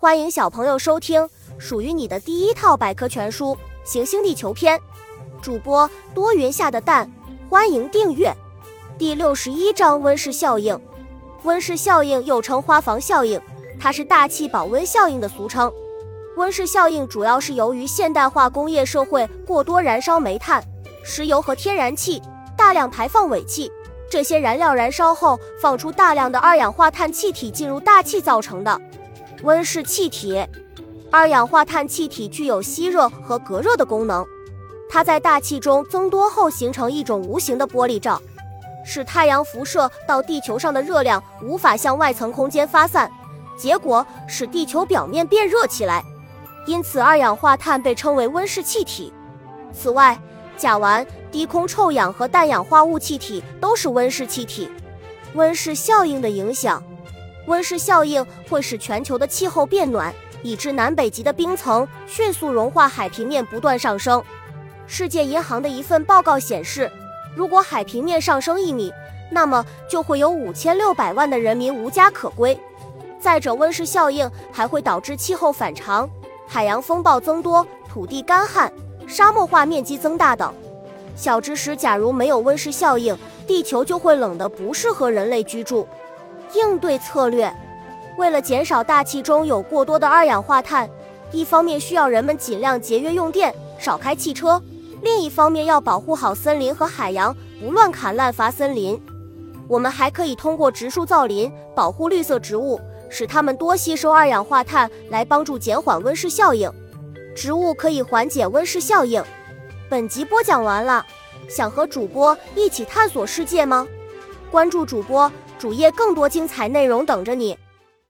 欢迎小朋友收听属于你的第一套百科全书《行星地球篇》，主播多云下的蛋，欢迎订阅。第六十一章温室效应。温室效应又称花房效应，它是大气保温效应的俗称。温室效应主要是由于现代化工业社会过多燃烧煤炭、石油和天然气，大量排放尾气，这些燃料燃烧后放出大量的二氧化碳气体进入大气造成的。温室气体，二氧化碳气体具有吸热和隔热的功能。它在大气中增多后，形成一种无形的玻璃罩，使太阳辐射到地球上的热量无法向外层空间发散，结果使地球表面变热起来。因此，二氧化碳被称为温室气体。此外，甲烷、低空臭氧和氮氧化物气体都是温室气体。温室效应的影响。温室效应会使全球的气候变暖，以致南北极的冰层迅速融化，海平面不断上升。世界银行的一份报告显示，如果海平面上升一米，那么就会有五千六百万的人民无家可归。再者，温室效应还会导致气候反常、海洋风暴增多、土地干旱、沙漠化面积增大等。小知识：假如没有温室效应，地球就会冷得不适合人类居住。应对策略，为了减少大气中有过多的二氧化碳，一方面需要人们尽量节约用电，少开汽车；另一方面要保护好森林和海洋，不乱砍滥伐森林。我们还可以通过植树造林，保护绿色植物，使它们多吸收二氧化碳，来帮助减缓温室效应。植物可以缓解温室效应。本集播讲完了，想和主播一起探索世界吗？关注主播。主页更多精彩内容等着你。